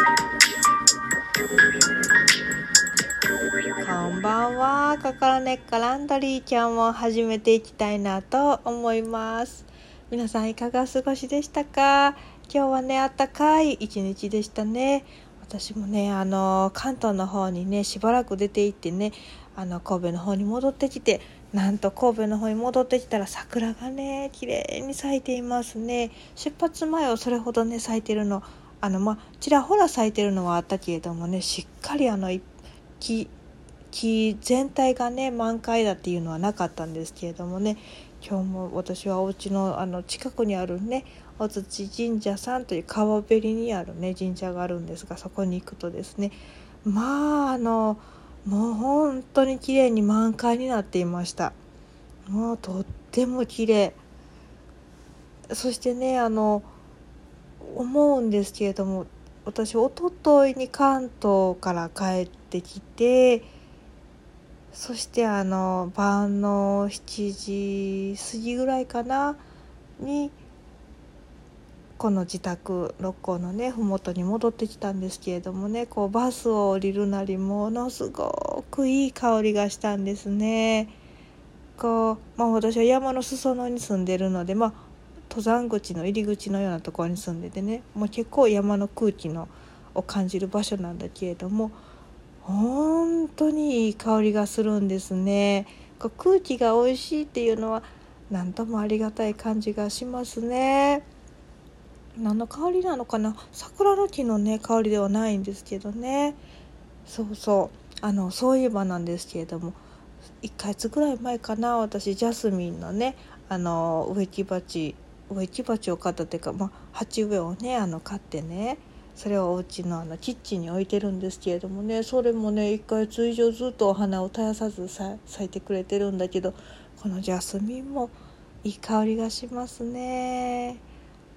こんばんは。心根っこランドリー今日も始めていきたいなと思います。皆さんいかがお過ごしでしたか？今日はね、あったかい一日でしたね。私もね、あの、関東の方にね、しばらく出て行ってね、あの、神戸の方に戻ってきて、なんと神戸の方に戻ってきたら桜がね、綺麗に咲いていますね。出発前はそれほどね、咲いてるの、あの、まあ、ちらほら咲いてるのはあったけれどもね、しっかりあの、木、木全体がね満開だっていうのはなかったんですけれどもね今日も私はお家のあの近くにあるねお土神社さんという川べりにあるね神社があるんですがそこに行くとですねまああのもう本当に綺麗に満開になっていました。もうとっても綺麗。そしてねあの思うんですけれども私おとといに関東から帰ってきてそしてあの晩の7時過ぎぐらいかなにこの自宅六甲のね麓に戻ってきたんですけれどもねこうバスを降りるなりものすごくいい香りがしたんですね。こうまあ、私は山の裾野に住んでるので、まあ、登山口の入り口のようなところに住んでてねもう結構山の空気のを感じる場所なんだけれども本当にいい香りがするんですね。空気が美味しいっていうのは何ともありがたい感じがしますね。何の香りなのかな？桜の木のね香りではないんですけどね。そうそう。あのそういえばなんですけれども1ヶ月ぐらい前かな私ジャスミンのねあの植木鉢植木鉢を買ったっていうか、まあ、鉢植えをねあの買ってねそれをお家のあのキッチンに置いてるんですけれどもねそれもね1ヶ月以上ずっとお花を絶やさず咲いてくれてるんだけどこのジャスミンもいい香りがしますね。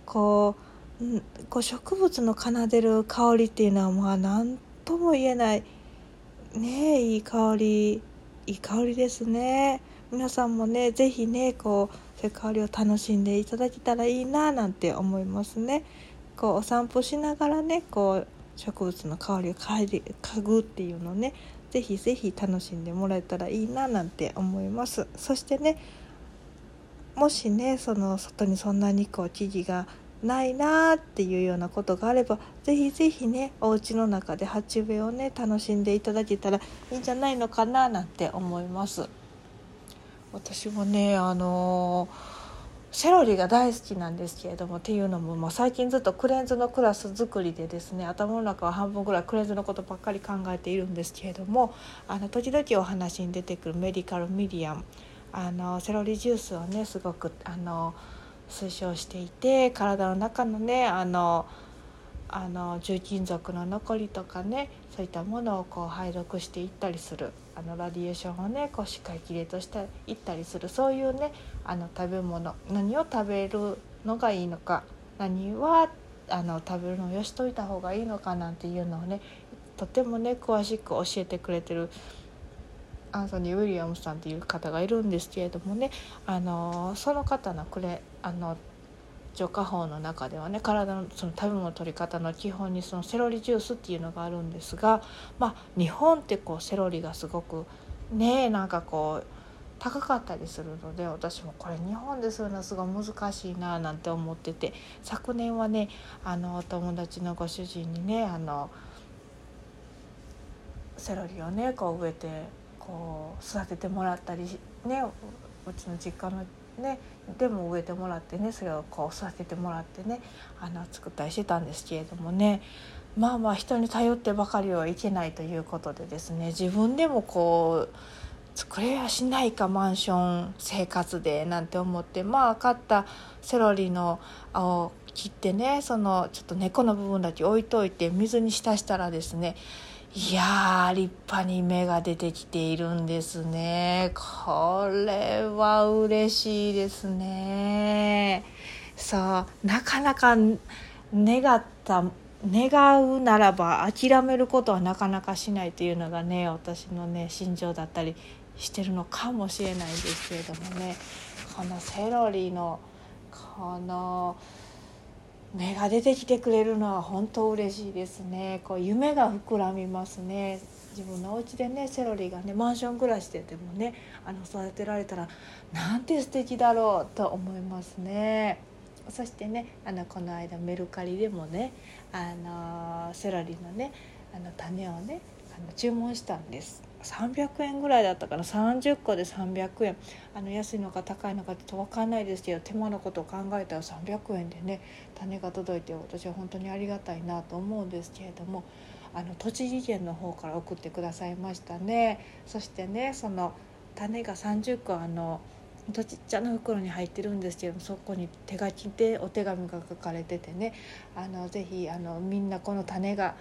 こう,、うん、こう植物の奏でる香りっていうのはまあ何とも言えないねいい香りいい香りですね。皆さんもね是非ねこうそういう香りを楽しんでいただけたらいいななんて思いますね。こうお散歩しながらねこう植物の香りを嗅ぐっていうのねぜひぜひ楽しんでもらえたらいいななんて思いますそしてねもしねその外にそんなにこう木々がないなっていうようなことがあればぜひぜひねお家の中で鉢植えをね楽しんでいただけたらいいんじゃないのかななんて思います私もねあのセロリが大好きなんですけれどもっていうのも、まあ、最近ずっとクレンズのクラス作りでですね頭の中は半分ぐらいクレンズのことばっかり考えているんですけれどもあの時々お話に出てくるメディカルミディアムあのセロリジュースをねすごくあの推奨していて体の中のねあのあの重金属の残りとかねそういったものをこう排毒していったりする。あのラディエーションをねこうしっかりきれいとしていったりするそういうねあの食べ物何を食べるのがいいのか何はあの食べるのをよしといた方がいいのかなんていうのをねとてもね詳しく教えてくれてるアンソニー・ウィリアムさんっていう方がいるんですけれどもねあのその方のくれあの浄化法の中ではね体のその食べ物の取り方の基本にそのセロリジュースっていうのがあるんですが、まあ、日本ってこうセロリがすごくねなんかこう高かったりするので私もこれ日本でするのすごい難しいななんて思ってて昨年はねあのお友達のご主人にねあのセロリをねこう植えてこう育ててもらったりねうちの実家のね、でも植えてもらってねそれをこう育ててもらってねあの作ったりしてたんですけれどもねまあまあ人に頼ってばかりはいけないということでですね自分でもこう作れやしないかマンション生活でなんて思ってまあ買ったセロリのを切ってねそのちょっと根っこの部分だけ置いといて水に浸したらですねいやー立派に芽が出てきているんですね。これは嬉しいですね。そうなかなか願った願うならば諦めることはなかなかしないというのがね私のね心情だったりしてるのかもしれないですけれどもね。このセロリのこの芽が出てきてくれるのは本当嬉しいですね。こう夢が膨らみますね。自分のお家でねセロリがねマンション暮らしででもねあの育てられたらなんて素敵だろうと思いますね。そしてねあのこの間メルカリでもねあのセロリのねあの種をねあの注文したんです。300円ぐらいだったかな。30個で300円。あの安いのか高いのかって分かんないですけど手間のことを考えたら300円でね種が届いて私は本当にありがたいなと思うんですけれどもあの栃木県の方から送ってくださいましたね。そしてねその種が30個あのとちっちゃな袋に入ってるんですけどそこに手書きでお手紙が書かれててねあのぜひあのみんなこの種が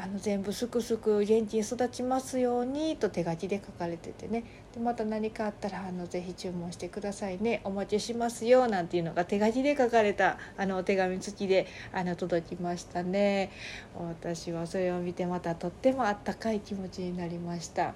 あの全部すくすく元気に育ちますようにと手書きで書かれててね。でまた何かあったらあのぜひ注文してくださいね。お待ちしますよなんていうのが手書きで書かれたあのお手紙付きであの届きましたね。私はそれを見てまたとってもあったかい気持ちになりました。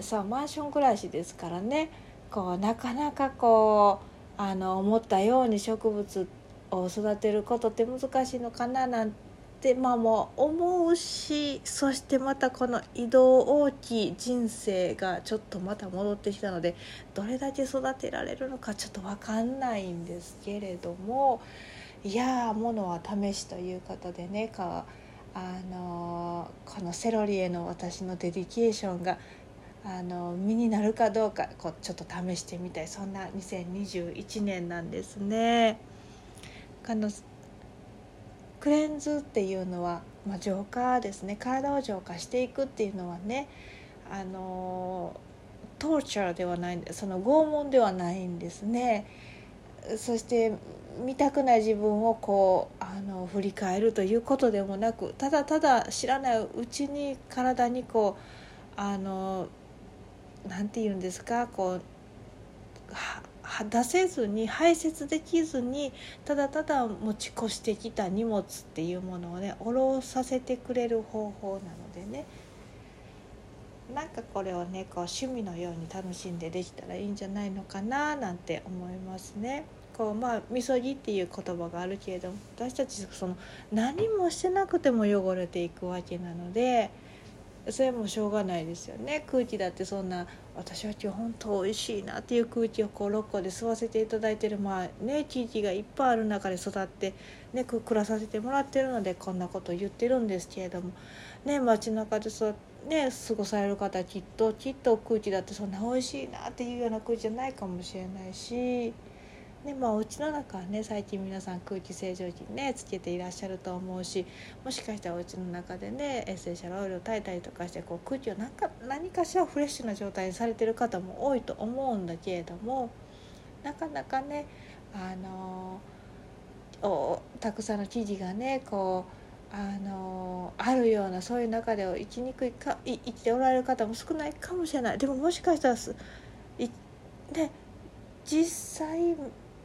さあマンション暮らしですからね。こうなかなかこうあの思ったように植物を育てることって難しいのかななんてってまあもう思うしそしてまたこの移動大きい人生がちょっとまた戻ってきたのでどれだけ育てられるのかちょっと分かんないんですけれどもいやものは試しということでねかあのこのセロリへの私の dedication があの身になるかどうかこうちょっと試してみたいそんな2021年なんですね。あのクレンズっていうのは、まあ、浄化ですね体を浄化していくっていうのはねあのトーチャーではないその拷問ではないんですね。そして見たくない自分をこうあの振り返るということでもなくただただ知らないうちに体にこうあのなて言うんですかこう出せずに排泄できずにただただ持ち越してきた荷物っていうものをね下ろさせてくれる方法なのでねなんかこれをねこう趣味のように楽しんでできたらいいんじゃないのかななんて思いますね。こうまあみそぎっていう言葉があるけれども私たちその何もしてなくても汚れていくわけなのでそれもしょうがないですよね空気だってそんな私は今日本当美味しいなっていう空気をこう六個で吸わせていただいてるまあね地域がいっぱいある中で育ってね暮らさせてもらってるのでこんなことを言ってるんですけれどもね街中でそうね過ごされる方きっときっと空気だってそんな美味しいなっていうような空気じゃないかもしれないし。でまあお家の中はね最近皆さん空気清浄機ねつけていらっしゃると思うしもしかしたらお家の中でねエッセンシャルオイルを炊いたりとかしてこう空気を何か何かしらフレッシュな状態にされてる方も多いと思うんだけれどもなかなかねあのおたくさんの記事がねこうあのあるようなそういう中で生きにくいか生きておられる方も少ないかもしれない。でももしかしたらすいで実際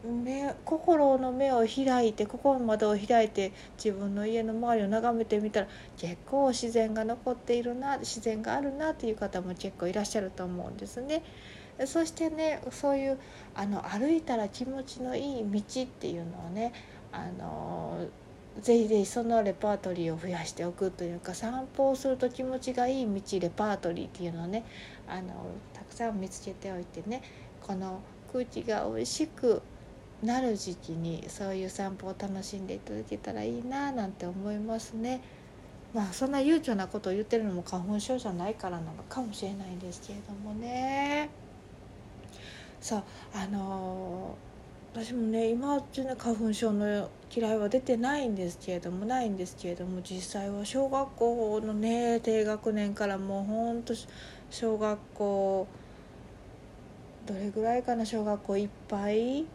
目心の目を開いて心の窓を開いて自分の家の周りを眺めてみたら結構自然が残っているな自然があるなという方も結構いらっしゃると思うんですね。そしてねそういうあの歩いたら気持ちのいい道っていうのをねあのぜひぜひそのレパートリーを増やしておくというか散歩をすると気持ちがいい道レパートリーっていうのをねあのたくさん見つけておいてねこの空気が美味しくなる時期にそういう散歩を楽しんでいただけたらいいななんて思いますね。まあそんな悠長なことを言ってるのも花粉症じゃないからなのかもしれないんですけれどもね。そうあのー、私もね今中ね花粉症の嫌いは出てないんですけれどもないんですけれども実際は小学校のね低学年からもうほんと小学校どれぐらいかな小学校いっぱい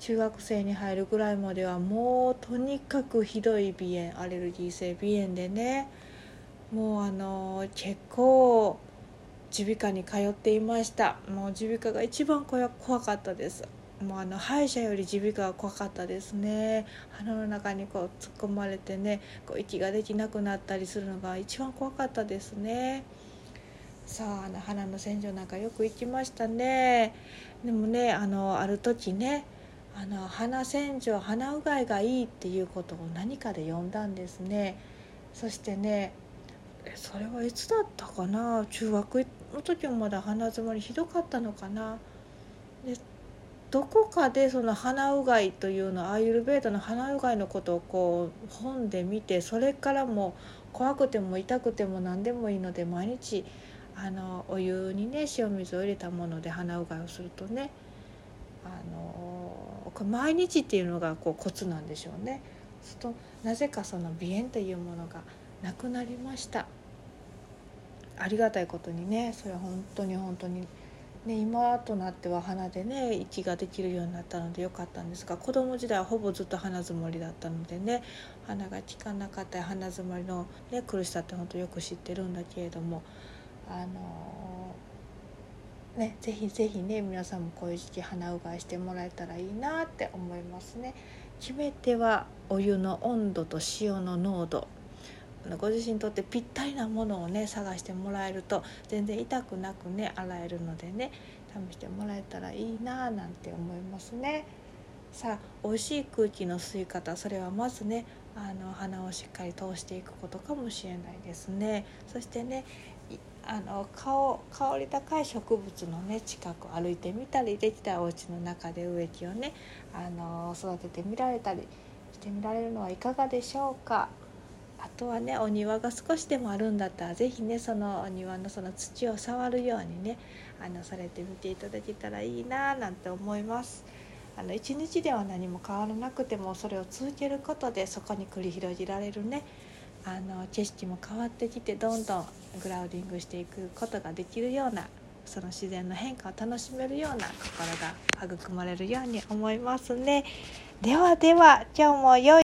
中学生に入るぐらいまではもうとにかくひどい鼻炎アレルギー性鼻炎でね。もうあの結構耳鼻科に通っていました。もう耳鼻科が一番怖かったです。もうあの歯医者より耳鼻科が怖かったですね。鼻の中にこう突っ込まれてねこう息ができなくなったりするのが一番怖かったですね。さああの鼻の洗浄なんかよく行きましたね。でもねあのある時ねあの花洗浄鼻うがいがいいっていうことを何かで読んだんですね。そしてねそれはいつだったかな？中学の時もまだ鼻づまりひどかったのかな？でどこかでその鼻うがいというのアーユルベーダの鼻うがいのことをこう本で見てそれからも怖くても痛くても何でもいいので毎日あのお湯にね塩水を入れたもので鼻うがいをするとねあのこれ毎日っていうのがこうコツなんでしょうね。するとなぜかその鼻炎というものがなくなりましたありがたいことにねそれは本当に本当にね今となっては鼻でね息ができるようになったのでよかったんですが子供時代はほぼずっと鼻づもりだったのでね鼻が効かなかった鼻づもりの、ね、苦しさって本当よく知ってるんだけれどもあのねぜひぜひね皆さんもこういう時期鼻うがいしてもらえたらいいなって思いますね。決め手はお湯の温度と塩の濃度ご自身にとってぴったりなものをね探してもらえると全然痛くなくね洗えるのでね試してもらえたらいいなぁなんて思いますね。さあ美味しい空気の吸い方それはまずねあの鼻をしっかり通していくことかもしれないですね。そしてねあの香香り高い植物のね近く歩いてみたりできたお家の中で植木をねあの育ててみられたりしてみられるのはいかがでしょうか。あとはねお庭が少しでもあるんだったら是非ねそのお庭のその土を触るようにねあのされてみていただけたらいいななんて思います。あの一日では何も変わらなくてもそれを続けることでそこに繰り広げられるねあの景色も変わってきてどんどんグラウディングしていくことができるようなその自然の変化を楽しめるような心が育まれるように思いますね。ではでは今日も